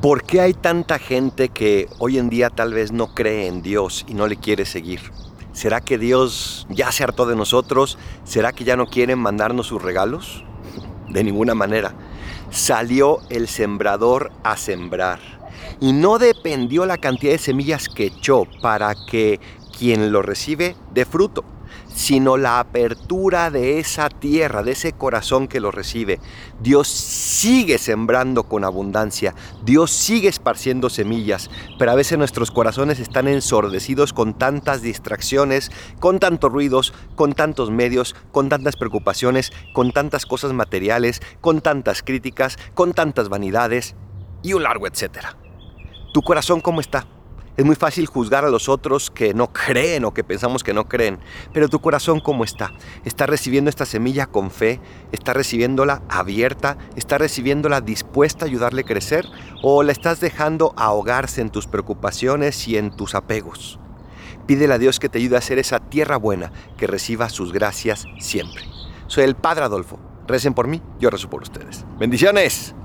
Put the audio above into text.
¿Por qué hay tanta gente que hoy en día tal vez no cree en Dios y no le quiere seguir? ¿Será que Dios ya se hartó de nosotros? ¿Será que ya no quieren mandarnos sus regalos? De ninguna manera. Salió el sembrador a sembrar. Y no dependió la cantidad de semillas que echó para que quien lo recibe dé fruto sino la apertura de esa tierra, de ese corazón que lo recibe. Dios sigue sembrando con abundancia, Dios sigue esparciendo semillas, pero a veces nuestros corazones están ensordecidos con tantas distracciones, con tantos ruidos, con tantos medios, con tantas preocupaciones, con tantas cosas materiales, con tantas críticas, con tantas vanidades y un largo etcétera. ¿Tu corazón cómo está? Es muy fácil juzgar a los otros que no creen o que pensamos que no creen, pero tu corazón cómo está? ¿Está recibiendo esta semilla con fe? ¿Está recibiéndola abierta? ¿Está recibiéndola dispuesta a ayudarle a crecer? ¿O la estás dejando ahogarse en tus preocupaciones y en tus apegos? Pídele a Dios que te ayude a hacer esa tierra buena que reciba sus gracias siempre. Soy el Padre Adolfo. Recen por mí, yo rezo por ustedes. Bendiciones.